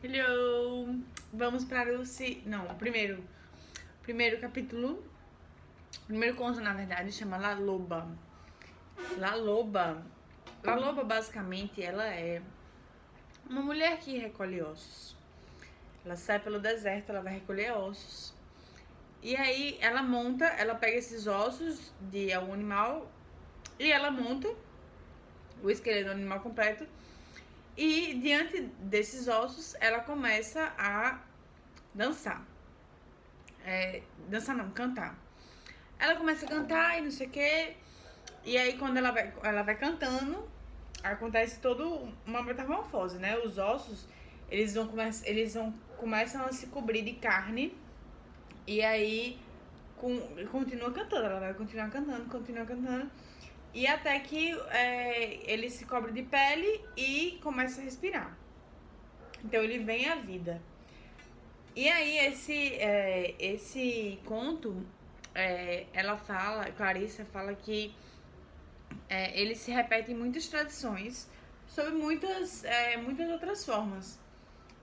Hello! Vamos para o. Si... Não, primeiro. Primeiro capítulo. Primeiro conto, na verdade, chama La Loba. La Loba. La Loba, basicamente, ela é uma mulher que recolhe ossos. Ela sai pelo deserto, ela vai recolher ossos. E aí ela monta, ela pega esses ossos de algum animal e ela monta o esqueleto do animal completo e diante desses ossos, ela começa a dançar. É, dançar não, cantar. Ela começa a cantar e não sei o quê. E aí quando ela vai, ela vai cantando, acontece todo uma metamorfose, né? Os ossos, eles vão, come eles vão começam a se cobrir de carne. E aí com, continua cantando, ela vai continuar cantando, continua cantando. E até que é, ele se cobre de pele e começa a respirar. Então ele vem à vida. E aí esse, é, esse conto, é, ela fala, Clarissa fala que é, ele se repete em muitas tradições sobre muitas, é, muitas outras formas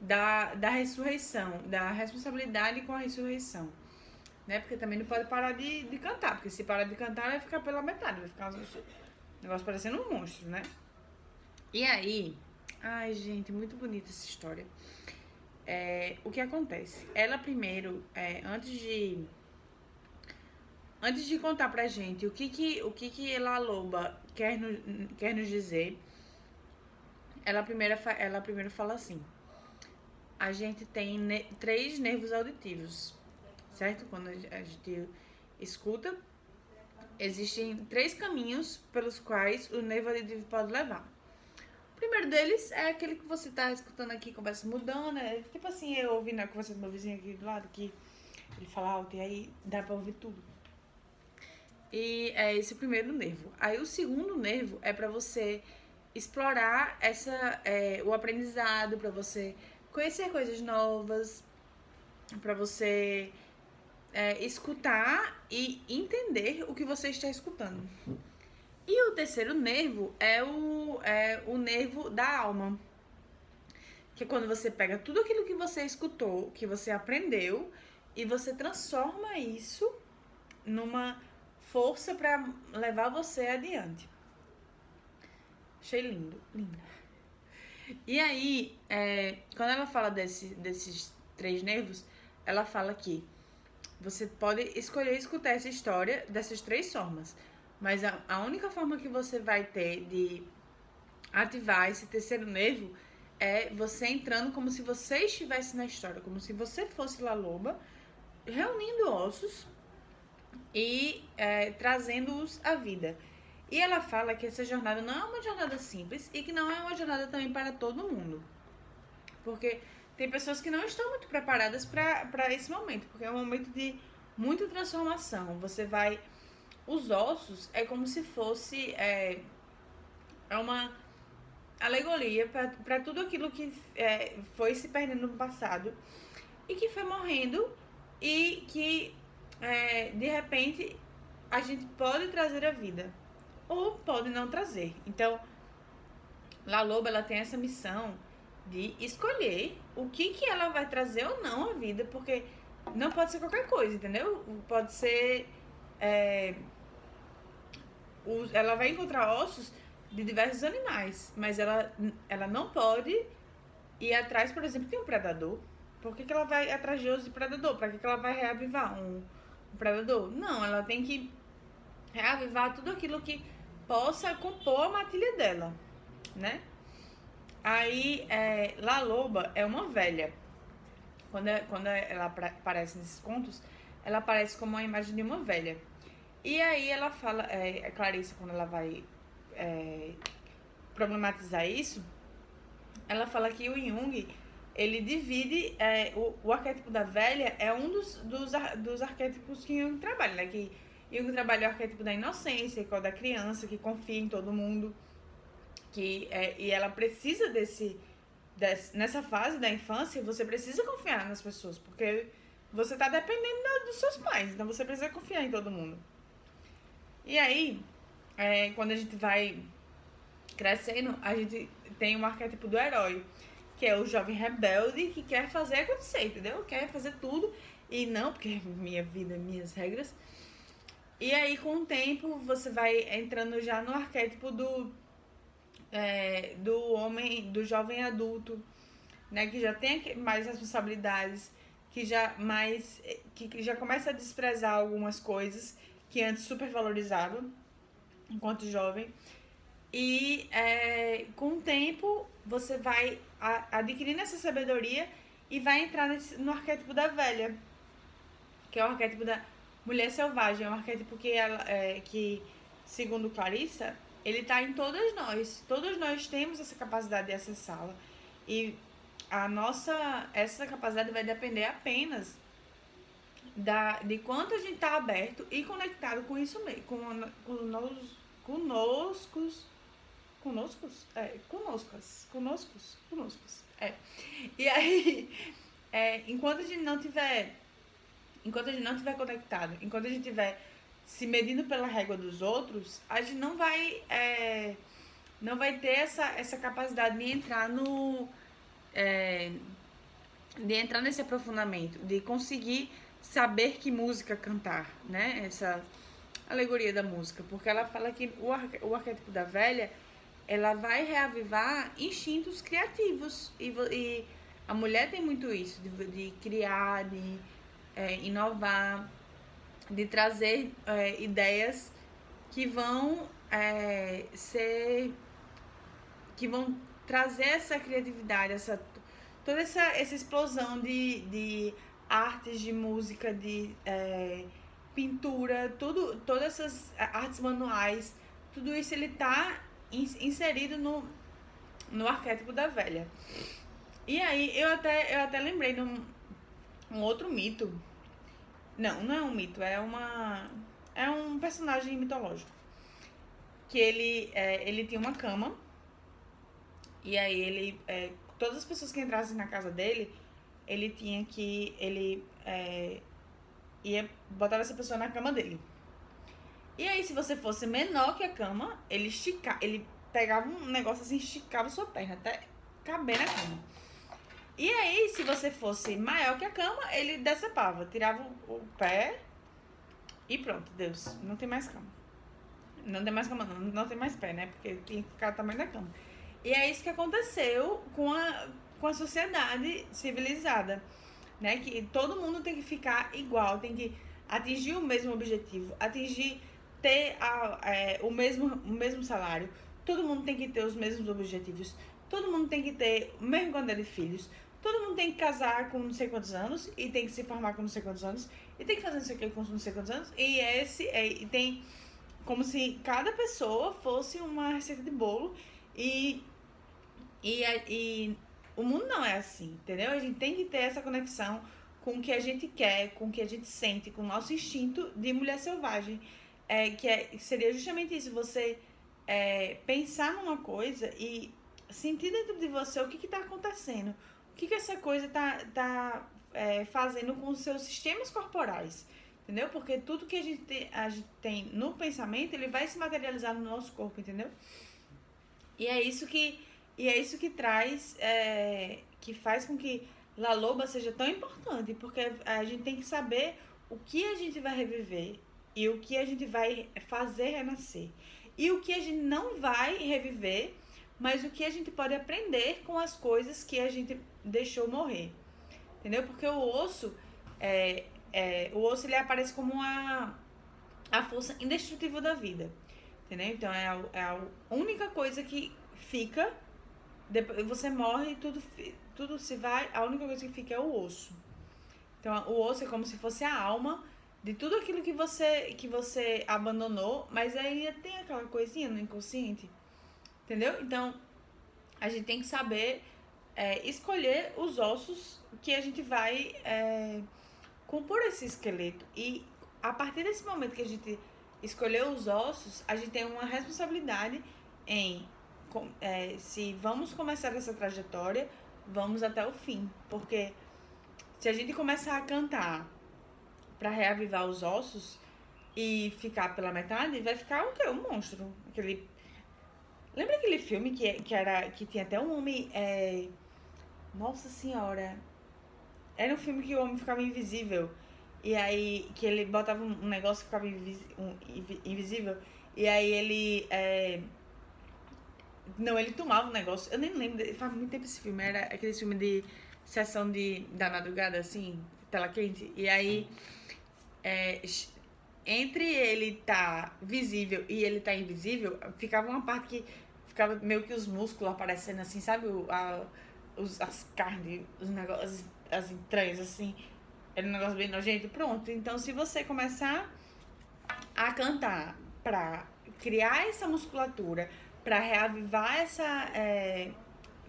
da, da ressurreição, da responsabilidade com a ressurreição né? Porque também não pode parar de, de cantar, porque se parar de cantar vai ficar pela metade, vai ficar um negócio parecendo um monstro, né? E aí, ai gente, muito bonita essa história. É, o que acontece? Ela primeiro, é, antes de antes de contar pra gente o que que o que que ela loba quer, no, quer nos dizer, ela primeiro ela primeiro fala assim: a gente tem ne três nervos auditivos certo? Quando a gente escuta, existem três caminhos pelos quais o nervo auditivo pode levar. O primeiro deles é aquele que você está escutando aqui, conversa mudando, né? Tipo assim, eu ouvindo a conversa do meu vizinho aqui do lado, que ele fala alto e aí dá para ouvir tudo. E é esse o primeiro nervo. Aí o segundo nervo é para você explorar essa é, o aprendizado, para você conhecer coisas novas, para você é, escutar e entender o que você está escutando. E o terceiro nervo é o, é o nervo da alma. Que é quando você pega tudo aquilo que você escutou, que você aprendeu, e você transforma isso numa força para levar você adiante. Achei lindo, linda. E aí, é, quando ela fala desse, desses três nervos, ela fala que você pode escolher escutar essa história dessas três formas. Mas a, a única forma que você vai ter de ativar esse terceiro nervo é você entrando como se você estivesse na história, como se você fosse La Loba, reunindo ossos e é, trazendo-os à vida. E ela fala que essa jornada não é uma jornada simples e que não é uma jornada também para todo mundo. Porque tem pessoas que não estão muito preparadas para esse momento, porque é um momento de muita transformação. Você vai. Os ossos é como se fosse. É, é uma alegoria para tudo aquilo que é, foi se perdendo no passado e que foi morrendo e que é, de repente a gente pode trazer a vida ou pode não trazer. Então, La Loba ela tem essa missão de escolher o que, que ela vai trazer ou não à vida, porque não pode ser qualquer coisa, entendeu? Pode ser. É, ela vai encontrar ossos de diversos animais, mas ela, ela não pode ir atrás, por exemplo, de um predador. Por que, que ela vai atrás de ossos de predador? Para que, que ela vai reavivar um, um predador? Não, ela tem que reavivar tudo aquilo que possa compor a matilha dela, né? Aí, é, La Loba é uma velha. Quando, é, quando ela aparece nesses contos, ela aparece como a imagem de uma velha. E aí ela fala, é, a Clarice, quando ela vai é, problematizar isso, ela fala que o Jung, ele divide, é, o, o arquétipo da velha é um dos, dos, dos arquétipos que Jung trabalha, né? Que Jung trabalha o arquétipo da inocência, que é o da criança, que confia em todo mundo que é, e ela precisa desse, desse, nessa fase da infância você precisa confiar nas pessoas porque você está dependendo da, dos seus pais então você precisa confiar em todo mundo e aí é, quando a gente vai crescendo a gente tem um arquétipo do herói que é o jovem rebelde que quer fazer acontecer, entendeu? Quer fazer tudo e não, porque é minha vida, minhas regras. E aí, com o tempo, você vai entrando já no arquétipo do, é, do homem, do jovem adulto, né? Que já tem mais responsabilidades, que já mais. que já começa a desprezar algumas coisas que antes super valorizava enquanto jovem. E é, com o tempo você vai adquirindo essa sabedoria e vai entrar nesse, no arquétipo da velha, que é o arquétipo da mulher selvagem, é um arquétipo que, ela, é, que segundo Clarissa, ele está em todas nós. Todos nós temos essa capacidade de acessá-la. E a nossa, essa capacidade vai depender apenas da, de quanto a gente está aberto e conectado com isso mesmo, com, com nós, conosco, conosco, é, conoscos, conoscos, conoscos, é. E aí, é, enquanto a gente não tiver enquanto a gente não estiver conectado, enquanto a gente estiver se medindo pela régua dos outros, a gente não vai é, não vai ter essa, essa capacidade de entrar no é, de entrar nesse aprofundamento, de conseguir saber que música cantar, né? Essa alegoria da música, porque ela fala que o, arque, o arquétipo da velha ela vai reavivar instintos criativos e, e a mulher tem muito isso de, de criar, de é, inovar, de trazer é, ideias que vão é, ser. que vão trazer essa criatividade, essa, toda essa, essa explosão de, de artes, de música, de é, pintura, tudo, todas essas artes manuais, tudo isso ele está inserido no, no arquétipo da velha. E aí eu até, eu até lembrei de um outro mito. Não, não é um mito, é uma. É um personagem mitológico. Que ele, é, ele tinha uma cama. E aí ele. É, todas as pessoas que entrassem na casa dele, ele tinha que. Ele é, ia botar essa pessoa na cama dele. E aí, se você fosse menor que a cama, ele esticava. Ele pegava um negócio assim, esticava sua perna até caber na cama. E aí, se você fosse maior que a cama, ele decepava, tirava o pé e pronto, Deus, não tem mais cama. Não tem mais cama, não, não tem mais pé, né? Porque tinha que ficar o tamanho da cama. E é isso que aconteceu com a, com a sociedade civilizada, né? Que todo mundo tem que ficar igual, tem que atingir o mesmo objetivo, atingir ter a, é, o, mesmo, o mesmo salário, todo mundo tem que ter os mesmos objetivos, todo mundo tem que ter o mesmo quantidade de filhos, todo mundo tem que casar com não sei quantos anos e tem que se formar com não sei quantos anos e tem que fazer não sei o que com não sei quantos anos e esse é, e tem como se cada pessoa fosse uma receita de bolo e, e, e o mundo não é assim, entendeu? A gente tem que ter essa conexão com o que a gente quer, com o que a gente sente, com o nosso instinto de mulher selvagem. É, que é, seria justamente isso, você é, pensar numa coisa e sentir dentro de você o que está acontecendo o que, que essa coisa tá, tá é, fazendo com os seus sistemas corporais. Entendeu? Porque tudo que a gente, tem, a gente tem no pensamento, ele vai se materializar no nosso corpo, entendeu? E é isso que, e é isso que traz, é, que faz com que La Loba seja tão importante, porque a gente tem que saber o que a gente vai reviver e o que a gente vai fazer renascer. E o que a gente não vai reviver mas o que a gente pode aprender com as coisas que a gente deixou morrer. Entendeu? Porque o osso, é, é, o osso ele aparece como a, a força indestrutível da vida. Entendeu? Então é a, é a única coisa que fica. Depois você morre e tudo, tudo se vai. A única coisa que fica é o osso. Então o osso é como se fosse a alma de tudo aquilo que você que você abandonou, mas ainda tem aquela coisinha no inconsciente Entendeu? Então, a gente tem que saber é, escolher os ossos que a gente vai é, compor esse esqueleto. E a partir desse momento que a gente escolheu os ossos, a gente tem uma responsabilidade em é, se vamos começar essa trajetória, vamos até o fim. Porque se a gente começar a cantar para reavivar os ossos e ficar pela metade, vai ficar o quê? Um monstro. Aquele Lembra aquele filme que, que, era, que tinha até um homem. É, Nossa senhora. Era um filme que o homem ficava invisível. E aí, que ele botava um negócio e ficava invis, um, invisível. E aí ele. É... Não, ele tomava um negócio. Eu nem lembro. Faz muito tempo esse filme. Era aquele filme de sessão de, da madrugada, assim, tela quente. E aí. É, entre ele tá visível e ele tá invisível, ficava uma parte que ficava meio que os músculos aparecendo assim, sabe? O, a, os, as carnes, os negócios, as entranhas, assim. Era um negócio bem nojento. Pronto. Então, se você começar a cantar pra criar essa musculatura, para reavivar essa. É,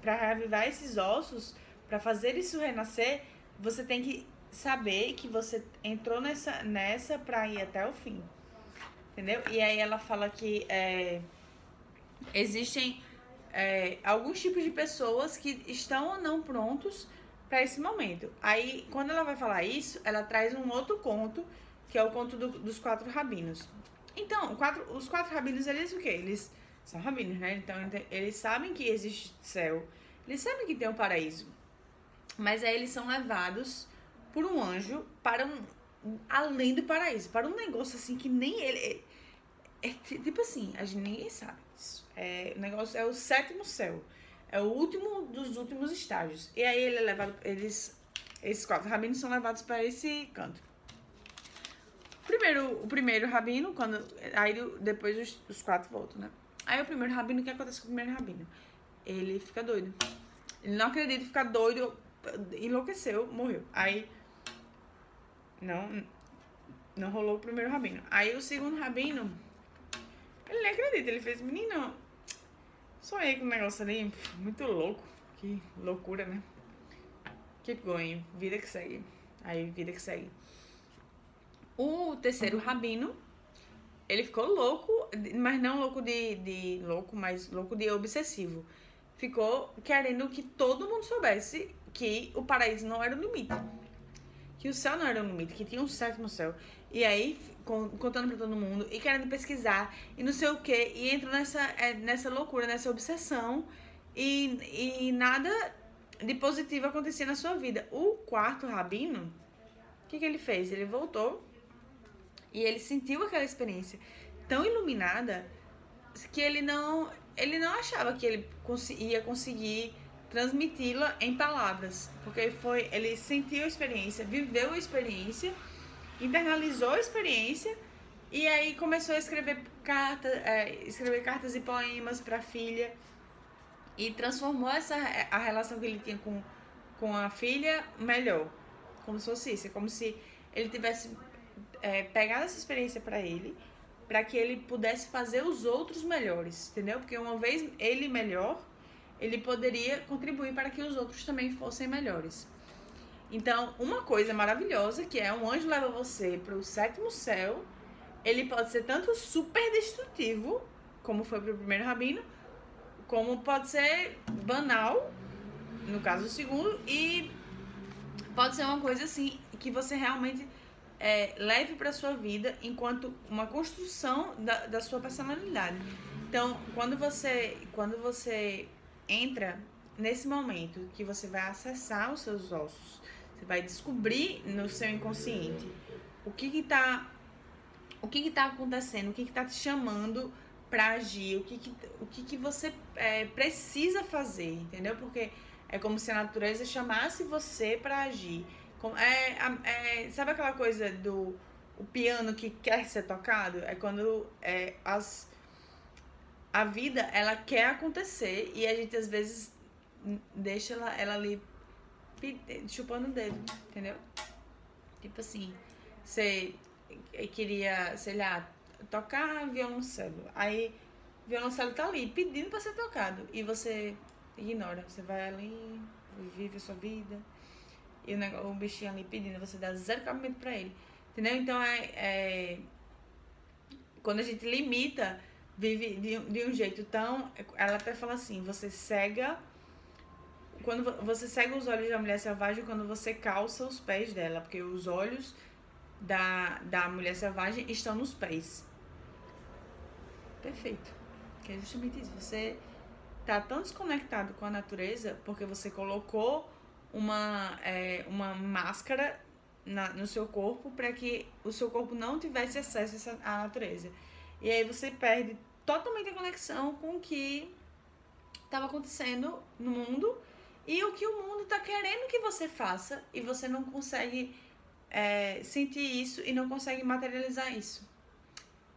para reavivar esses ossos, para fazer isso renascer, você tem que saber que você entrou nessa, nessa pra ir até o fim. Entendeu? E aí ela fala que é, existem é, alguns tipos de pessoas que estão ou não prontos para esse momento. Aí, quando ela vai falar isso, ela traz um outro conto, que é o conto do, dos quatro rabinos. Então, quatro, os quatro rabinos, eles o quê? Eles são rabinos, né? Então, eles sabem que existe céu, eles sabem que tem um paraíso. Mas aí eles são levados por um anjo para um, além do paraíso, para um negócio assim que nem ele. É, é, tipo assim, a gente ninguém sabe isso. É, o negócio é o sétimo céu. É o último dos últimos estágios. E aí ele é levado. Eles. Esses quatro rabinos são levados para esse canto. Primeiro, o primeiro rabino, quando. Aí depois os, os quatro voltam, né? Aí o primeiro rabino, o que acontece com o primeiro rabino? Ele fica doido. Ele não acredita, fica doido, enlouqueceu, morreu. Aí não, não rolou o primeiro rabino. Aí o segundo rabino, ele nem acredita, ele fez, menino, sonhei com um negócio ali, muito louco. Que loucura, né? Keep going, vida que segue. Aí, vida que segue. O terceiro rabino, ele ficou louco, mas não louco de, de louco, mas louco de obsessivo. Ficou querendo que todo mundo soubesse que o paraíso não era o limite que o céu não era um limite, que tinha um sétimo céu. E aí, contando pra todo mundo, e querendo pesquisar, e não sei o que, e entrou nessa, é, nessa loucura, nessa obsessão, e, e nada de positivo acontecia na sua vida. O quarto rabino, o que, que ele fez? Ele voltou e ele sentiu aquela experiência tão iluminada que ele não, ele não achava que ele ia conseguir transmiti-la em palavras, porque foi ele sentiu a experiência, viveu a experiência, internalizou a experiência e aí começou a escrever cartas, é, escrever cartas e poemas para a filha e transformou essa a relação que ele tinha com, com a filha melhor, como se fosse isso, é como se ele tivesse é, pegado essa experiência para ele, para que ele pudesse fazer os outros melhores, entendeu? Porque uma vez ele melhor ele poderia contribuir para que os outros também fossem melhores. Então, uma coisa maravilhosa que é um anjo leva você para o sétimo céu, ele pode ser tanto super destrutivo, como foi para o primeiro rabino, como pode ser banal, no caso do segundo, e pode ser uma coisa assim que você realmente é, leve para sua vida enquanto uma construção da, da sua personalidade. Então, quando você, quando você entra nesse momento que você vai acessar os seus ossos, você vai descobrir no seu inconsciente o que que tá o que que tá acontecendo, o que que tá te chamando para agir, o que que, o que, que você é, precisa fazer, entendeu? Porque é como se a natureza chamasse você para agir. É, é, sabe aquela coisa do o piano que quer ser tocado? É quando é, as a vida, ela quer acontecer e a gente às vezes deixa ela, ela ali chupando o dedo, entendeu? Tipo assim, você queria, sei lá, tocar violoncelo. Aí violoncelo tá ali pedindo para ser tocado e você ignora, você vai ali, vive a sua vida e o, negócio, o bichinho ali pedindo, você dá zero cabimento para ele, entendeu? Então é, é quando a gente limita vive de, de um jeito tão. Ela até fala assim: você cega. Quando você cega os olhos da mulher selvagem quando você calça os pés dela, porque os olhos da, da mulher selvagem estão nos pés. Perfeito. Que é justamente isso. Você tá tão desconectado com a natureza porque você colocou uma, é, uma máscara na, no seu corpo para que o seu corpo não tivesse acesso à natureza. E aí você perde totalmente a conexão com o que estava acontecendo no mundo e o que o mundo está querendo que você faça e você não consegue é, sentir isso e não consegue materializar isso.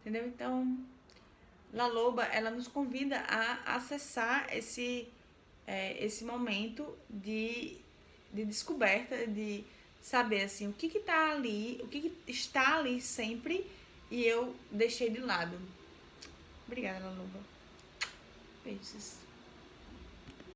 Entendeu? Então, La Loba, ela nos convida a acessar esse, é, esse momento de, de descoberta, de saber assim, o que que tá ali, o que, que está ali sempre e eu deixei de lado. Obrigada, La Loba. Beijos.